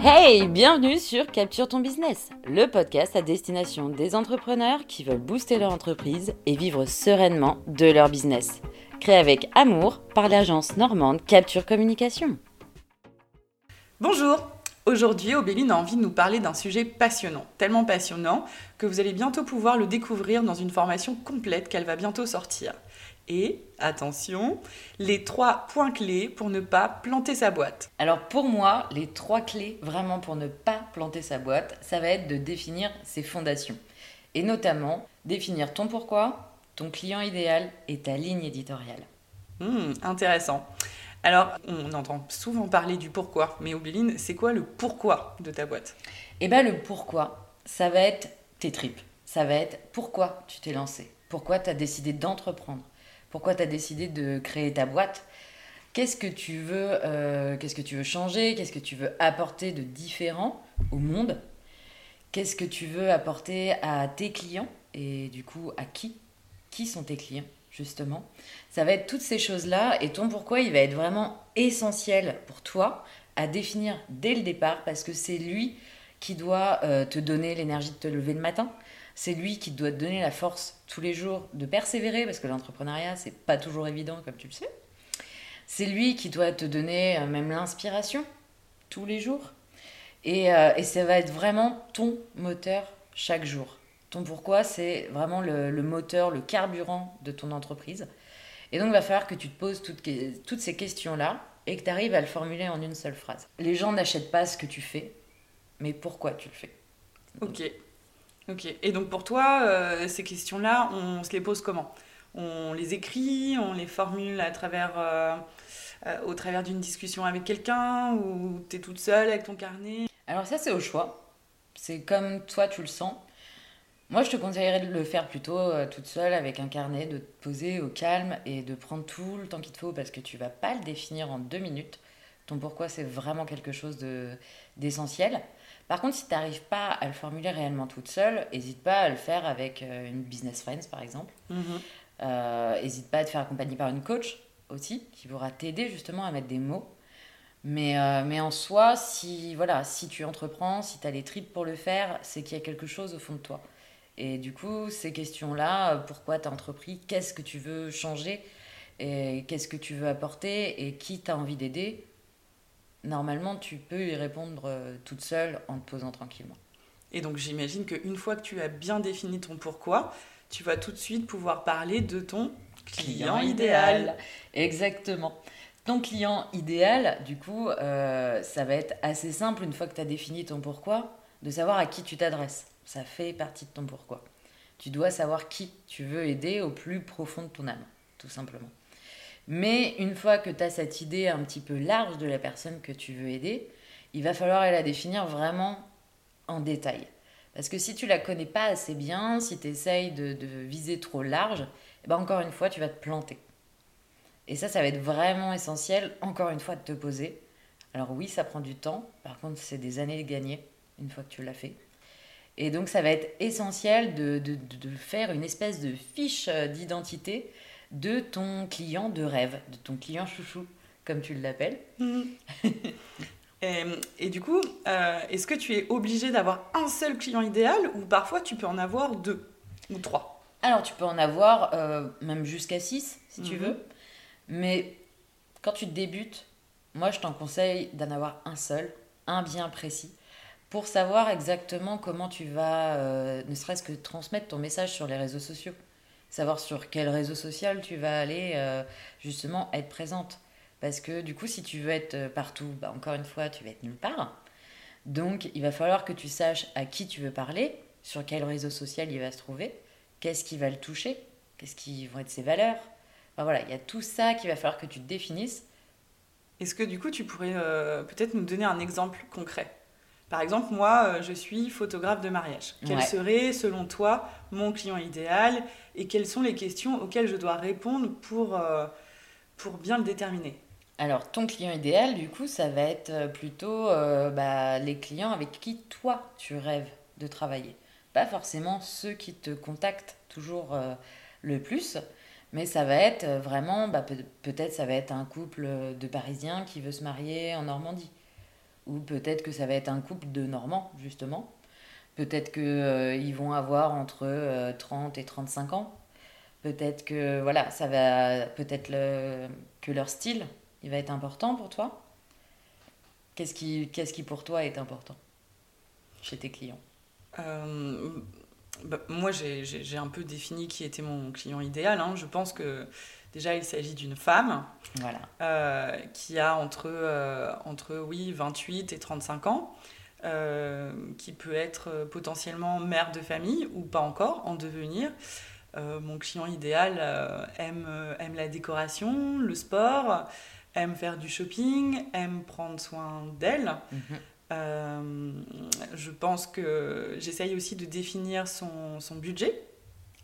Hey, bienvenue sur Capture ton business, le podcast à destination des entrepreneurs qui veulent booster leur entreprise et vivre sereinement de leur business. Créé avec amour par l'agence normande Capture Communication. Bonjour Aujourd'hui, Obéline a envie de nous parler d'un sujet passionnant, tellement passionnant que vous allez bientôt pouvoir le découvrir dans une formation complète qu'elle va bientôt sortir. Et, attention, les trois points clés pour ne pas planter sa boîte. Alors pour moi, les trois clés vraiment pour ne pas planter sa boîte, ça va être de définir ses fondations. Et notamment, définir ton pourquoi, ton client idéal et ta ligne éditoriale. Hmm, intéressant. Alors, on entend souvent parler du pourquoi, mais Obéline, c'est quoi le pourquoi de ta boîte? Eh bien, le pourquoi, ça va être tes tripes. Ça va être pourquoi tu t'es lancé, pourquoi tu as décidé d'entreprendre, pourquoi tu as décidé de créer ta boîte, qu'est-ce que tu veux, euh, qu'est-ce que tu veux changer, qu'est-ce que tu veux apporter de différent au monde, qu'est-ce que tu veux apporter à tes clients? Et du coup à qui, qui sont tes clients? Justement. Ça va être toutes ces choses-là et ton pourquoi, il va être vraiment essentiel pour toi à définir dès le départ parce que c'est lui qui doit euh, te donner l'énergie de te lever le matin. C'est lui qui doit te donner la force tous les jours de persévérer parce que l'entrepreneuriat, c'est pas toujours évident comme tu le sais. C'est lui qui doit te donner euh, même l'inspiration tous les jours. Euh, et ça va être vraiment ton moteur chaque jour. Ton pourquoi, c'est vraiment le, moteur, le carburant de ton entreprise. Et donc, il va falloir que tu te poses toutes, toutes ces questions-là et que tu arrives à le formuler en une seule phrase. Les gens n'achètent pas ce que tu fais, mais pourquoi tu le fais? Ok. Ok. Et donc, pour toi, euh, ces questions-là, on se les pose comment? On les écrit, on les formule à travers. Euh, euh, au travers d'une discussion avec quelqu'un ou tu es toute seule avec ton carnet? Alors ça c'est au choix. C'est comme toi tu le sens. Moi, je te conseillerais de le faire plutôt euh, toute seule avec un carnet, de te poser au calme et de prendre tout le temps qu'il te faut parce que tu vas pas le définir en deux minutes. Ton pourquoi, c'est vraiment quelque chose d'essentiel. Par contre, si tu n'arrives pas à le formuler réellement toute seule, n'hésite pas à le faire avec euh, une business friend, par exemple. N'hésite mhm. euh, pas à te faire accompagner par une coach aussi, qui pourra t'aider justement à mettre des mots. Mais, mais en soi, si, voilà, si tu entreprends, si tu as les tripes pour le faire, c'est qu'il y a quelque chose au fond de toi. Et du coup, ces questions-là, pourquoi tu as entrepris, qu'est-ce que tu veux changer, et qu'est-ce que tu veux apporter, et qui t'as envie d'aider, normalement, tu peux y répondre euh, toute seule en te posant tranquillement. Et donc, j'imagine qu'une fois que tu as bien défini ton pourquoi, tu vas tout de suite pouvoir parler de ton client, idéal. Exactement. Ton client idéal, du coup, euh, ça va être assez simple une fois que tu as défini ton pourquoi, de savoir à qui tu t'adresses. Ça fait partie de ton pourquoi. Tu dois savoir qui tu veux aider au plus profond de ton âme, tout simplement. Mais une fois que tu as cette idée un petit peu large de la personne que tu veux aider, il va falloir la définir vraiment en détail. Parce que si tu la connais pas assez bien, si tu essayes de, viser trop large, eh ben encore une fois, tu vas te planter. Et ça, ça va être vraiment essentiel, encore une fois, de te poser. Alors oui, ça prend du temps. Par contre, c'est des années de gagner une fois que tu l'as fait. Et donc, ça va être essentiel de, de, de faire une espèce de fiche euh, d'identité de ton client de rêve, de ton client chouchou, comme tu l'appelles. Et, et, du coup, euh, est-ce que tu es obligé d'avoir un seul client idéal ou parfois tu peux en avoir deux ou trois? Alors, tu peux en avoir euh, même jusqu'à six, si tu mhm. veux. Mais quand tu débutes, moi, je t'en conseille d'en avoir un seul, un bien précis pour savoir exactement comment tu vas, euh, ne serait-ce que transmettre ton message sur les réseaux sociaux. Savoir sur quel réseau social tu vas aller euh, justement être présente. Parce que du coup, si tu veux être euh, partout, bah, encore une fois, tu vas être nulle part. Donc, il va falloir que tu saches à qui tu veux parler, sur quel réseau social il va se trouver, qu'est-ce qui va le toucher, qu'est-ce qui vont être ses valeurs. Enfin, voilà, il y a tout ça qu'il va falloir que tu définisses. Est-ce que du coup, tu pourrais peut-être nous donner un exemple concret? Par exemple, moi, euh, je suis photographe de mariage. Quel serait, selon toi, mon client idéal et quelles sont les questions auxquelles je dois répondre pour, euh, pour bien le déterminer? Alors, ton client idéal, du coup, ça va être euh, plutôt bah, les clients avec qui toi, tu rêves de travailler. Pas forcément ceux qui te contactent toujours le plus, mais ça va être vraiment, bah, peut-être ça va être un couple de Parisiens qui veut se marier en Normandie Ou peut-être que ça va être un couple de Normands, justement. Peut-être qu'ils euh, vont avoir entre 30 et 35 ans. Peut-être que voilà, ça va peut-être que leur style, il va être important pour toi. Qu'est-ce qui, qu'est-ce qui pour toi est important chez tes clients? Euh, bah, Moi, j'ai, un peu défini qui était mon client idéal. Hein. Je pense que déjà, il s'agit d'une femme voilà. Euh, qui a entre, euh, entre oui, 28 et 35 ans. qui peut être potentiellement mère de famille ou pas encore en devenir, euh, mon client idéal euh, aime, euh, aime la décoration, le sport, aime faire du shopping, aime prendre soin d'elle. Mhm. je pense que j'essaye aussi de définir son, son budget,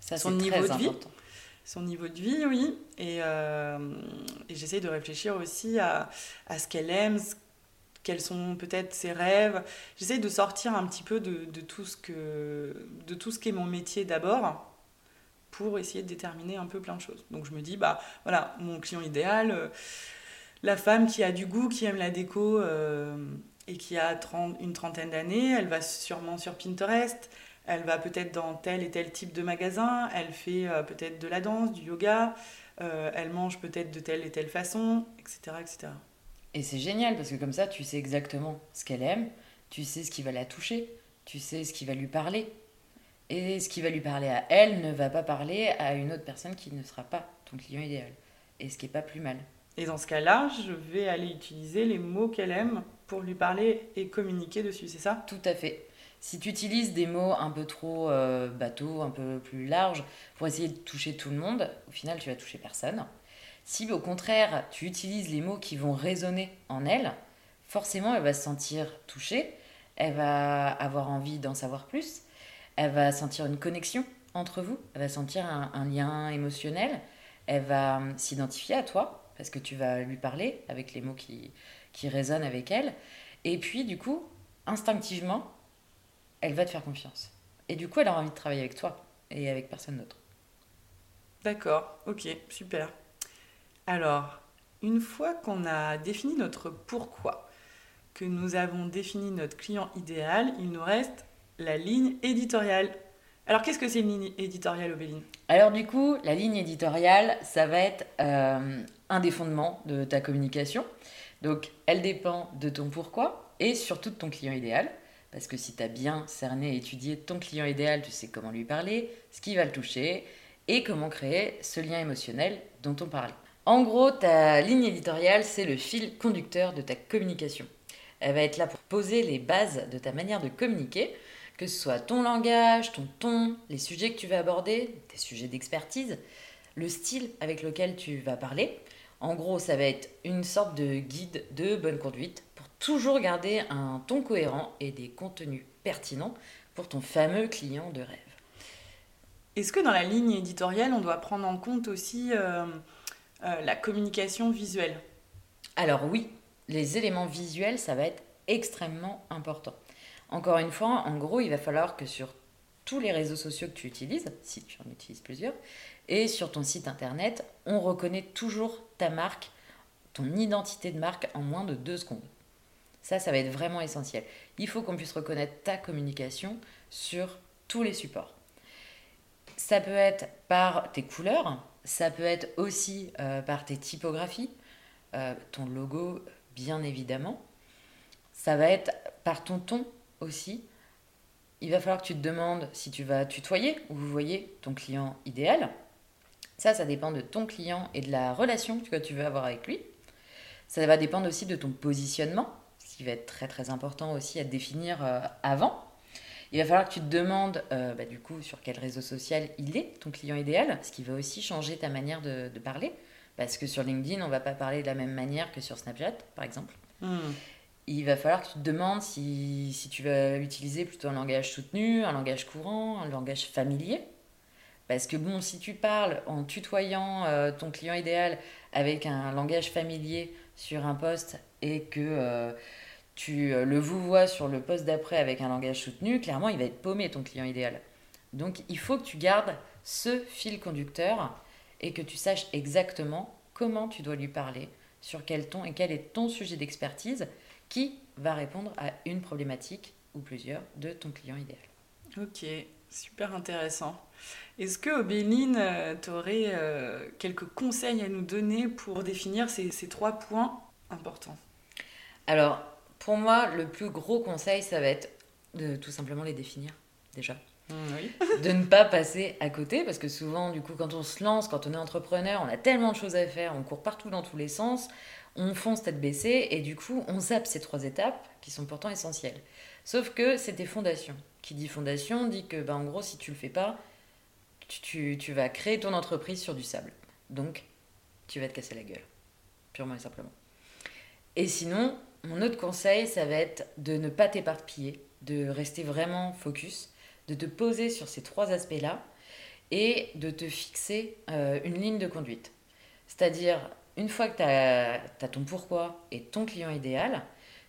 son niveau de vie. Son niveau de vie, oui. Et, et j'essaye de réfléchir aussi à, à ce qu'elle aime, quels sont peut-être ses rêves. J'essaye de sortir un petit peu de, de, tout ce que, de tout ce qui est mon métier d'abord pour essayer de déterminer un peu plein de choses. Donc je me dis, bah voilà, mon client idéal, euh, la femme qui a du goût, qui aime la déco euh, et qui a 30, une trentaine d'années, elle va sûrement sur Pinterest, elle va peut-être dans tel et tel type de magasin, elle fait euh, peut-être de la danse, du yoga, elle mange peut-être de telle et telle façon, etc. etc. Et c'est génial parce que comme ça, tu sais exactement ce qu'elle aime, tu sais ce qui va la toucher, tu sais ce qui va lui parler. Et ce qui va lui parler à elle ne va pas parler à une autre personne qui ne sera pas ton client idéal. Et ce qui n'est pas plus mal. Et dans ce cas-là, je vais aller utiliser les mots qu'elle aime pour lui parler et communiquer dessus, c'est ça? Tout à fait. Si tu utilises des mots un peu trop euh, bateaux, un peu plus larges, pour essayer de toucher tout le monde, au final, tu vas toucher personne. Si au contraire, tu utilises les mots qui vont résonner en elle, forcément, elle va se sentir touchée, elle va avoir envie d'en savoir plus, elle va sentir une connexion entre vous, elle va sentir un, lien émotionnel, elle va hum, s'identifier à toi, parce que tu vas lui parler avec les mots qui, qui résonnent avec elle. Et puis, du coup, instinctivement, elle va te faire confiance. Et du coup, elle aura envie de travailler avec toi et avec personne d'autre. D'accord, ok, super. Alors, une fois qu'on a défini notre pourquoi, que nous avons défini notre client idéal, il nous reste la ligne éditoriale. Alors, qu'est-ce que c'est une ligne éditoriale, Obéline? Alors, du coup, la ligne éditoriale, ça va être euh, un des fondements de ta communication. Donc, elle dépend de ton pourquoi et surtout de ton client idéal. Parce que si tu as bien cerné et étudié ton client idéal, tu sais comment lui parler, ce qui va le toucher et comment créer ce lien émotionnel dont on parlait. En gros, ta ligne éditoriale, c'est le fil conducteur de ta communication. Elle va être là pour poser les bases de ta manière de communiquer que ce soit ton langage, ton ton, les sujets que tu vas aborder, tes sujets d'expertise, le style avec lequel tu vas parler. En gros, ça va être une sorte de guide de bonne conduite pour toujours garder un ton cohérent et des contenus pertinents pour ton fameux client de rêve. Est-ce que dans la ligne éditoriale, on doit prendre en compte aussi euh, euh, la communication visuelle? Alors oui, les éléments visuels, ça va être extrêmement important. Encore une fois, en gros, il va falloir que sur tous les réseaux sociaux que tu utilises, si tu en utilises plusieurs, et sur ton site internet, on reconnaît toujours ta marque, ton identité de marque en moins de deux secondes. Ça, ça va être vraiment essentiel. Il faut qu'on puisse reconnaître ta communication sur tous les supports. Ça peut être par tes couleurs, ça peut être aussi euh, par tes typographies, euh, ton logo, bien évidemment. Ça va être par ton ton aussi, il va falloir que tu te demandes si tu vas tutoyer ou vous voyez ton client idéal. Ça, ça dépend de ton client et de la relation que tu veux avoir avec lui. Ça va dépendre aussi de ton positionnement, ce qui va être très très important aussi à définir euh, avant. Il va falloir que tu te demandes euh, bah, du coup sur quel réseau social il est, ton client idéal, ce qui va aussi changer ta manière de, parler. Parce que sur LinkedIn, on ne va pas parler de la même manière que sur Snapchat, par exemple. Hmm il va falloir que tu te demandes si, si, tu vas utiliser plutôt un langage soutenu, un langage courant, un langage familier. Parce que bon, si tu parles en tutoyant euh, ton client idéal avec un langage familier sur un poste et que euh, tu euh, le vous vois sur le poste d'après avec un langage soutenu, clairement, il va être paumé ton client idéal. Donc, il faut que tu gardes ce fil conducteur et que tu saches exactement comment tu dois lui parler, sur quel ton et quel est ton sujet d'expertise qui va répondre à une problématique ou plusieurs de ton client idéal. Ok, super intéressant. Est-ce que Obéline, euh, tu aurais euh, quelques conseils à nous donner pour définir ces, ces trois points importants? Alors, pour moi, le plus gros conseil, ça va être de tout simplement les définir déjà. De ne pas passer à côté parce que souvent du coup quand on se lance quand on est entrepreneur on a tellement de choses à faire on court partout dans tous les sens on fonce tête baissée et du coup on zappe ces trois étapes qui sont pourtant essentielles. Sauf que c'est des fondations. Qui dit fondation dit que bah, en gros si tu le fais pas tu, tu vas créer ton entreprise sur du sable. Donc tu vas te casser la gueule. Purement et simplement. Et sinon mon autre conseil ça va être de ne pas t'éparpiller de rester vraiment focus de te poser sur ces trois aspects-là et de te fixer euh, une ligne de conduite. C'est-à-dire, une fois que tu as, ton pourquoi et ton client idéal,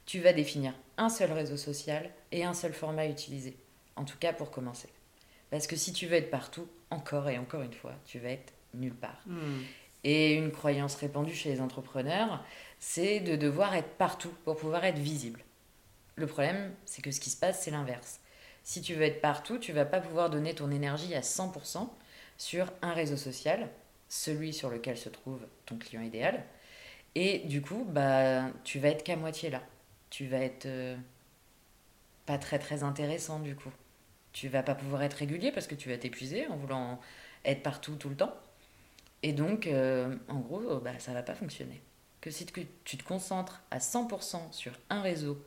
tu vas définir un seul réseau social et un seul format utilisé. En tout cas, pour commencer. Parce que si tu veux être partout, encore et encore une fois, tu vas être nulle part. Hmm. Et une croyance répandue chez les entrepreneurs, c'est de devoir être partout pour pouvoir être visible. Le problème, c'est que ce qui se passe, c'est l'inverse. Si tu veux être partout, tu vas pas pouvoir donner ton énergie à 100% sur un réseau social, celui sur lequel se trouve ton client idéal. Et du coup, bah, tu vas être qu'à moitié là. Tu vas être euh, pas très très intéressant du coup. Tu vas pas pouvoir être régulier parce que tu vas t'épuiser en voulant être partout tout le temps. Et donc, euh, en gros, bah, ça va pas fonctionner. Que si tu te concentres à 100% sur un réseau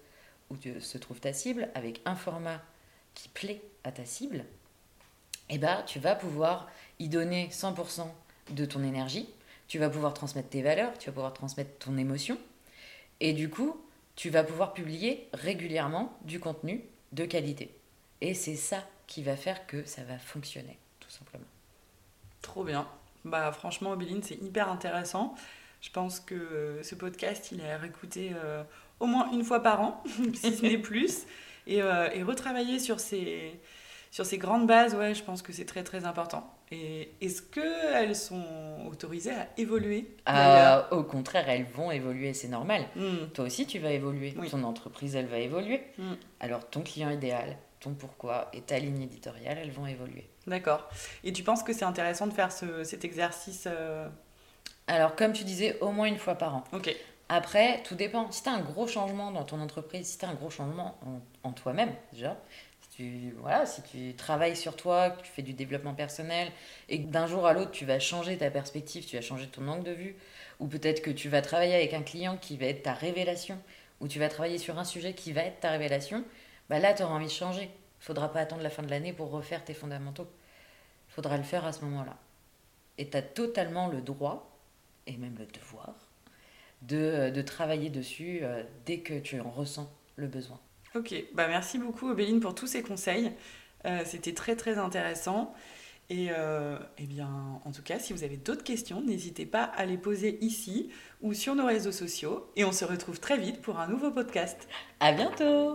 où se trouve ta cible, avec un format qui plaît à ta cible, eh ben, tu vas pouvoir y donner 100% de ton énergie, tu vas pouvoir transmettre tes valeurs, tu vas pouvoir transmettre ton émotion, et du coup, tu vas pouvoir publier régulièrement du contenu de qualité. Et c'est ça qui va faire que ça va fonctionner, tout simplement. Trop bien. Bah franchement, Obéline, c'est hyper intéressant. Je pense que ce podcast, il est à réécouter euh, au moins une fois par an, si ce n'est plus. Euh, et, retravailler sur ces, sur ces grandes bases, ouais, je pense que c'est très très important. Et est-ce qu'elles sont autorisées à évoluer euh, Au contraire, elles vont évoluer, c'est normal. Hmm. Toi aussi, tu vas évoluer. Ton entreprise, elle va évoluer. Hmm. Alors, ton client idéal, ton pourquoi et ta ligne éditoriale, elles vont évoluer. D'accord. Et tu penses que c'est intéressant de faire ce, cet exercice euh, Alors, comme tu disais, au moins une fois par an. Ok. Après, tout dépend. Si tu as un gros changement dans ton entreprise, si tu as un gros changement en, toi-même, déjà, si tu, voilà, si tu travailles sur toi, que tu fais du développement personnel, et que d'un jour à l'autre, tu vas changer ta perspective, tu vas changer ton angle de vue, ou peut-être que tu vas travailler avec un client qui va être ta révélation, ou tu vas travailler sur un sujet qui va être ta révélation, bah là, tu auras envie de changer. Il faudra pas attendre la fin de l'année pour refaire tes fondamentaux. Il faudra le faire à ce moment-là. Et tu as totalement le droit, et même le devoir, de, de travailler dessus euh, dès que tu en ressens le besoin. Ok, bah merci beaucoup Obéline pour tous ces conseils. Euh, c'était très très intéressant. Et euh, eh bien, en tout cas, si vous avez d'autres questions, n'hésitez pas à les poser ici ou sur nos réseaux sociaux. Et on se retrouve très vite pour un nouveau podcast. À bientôt!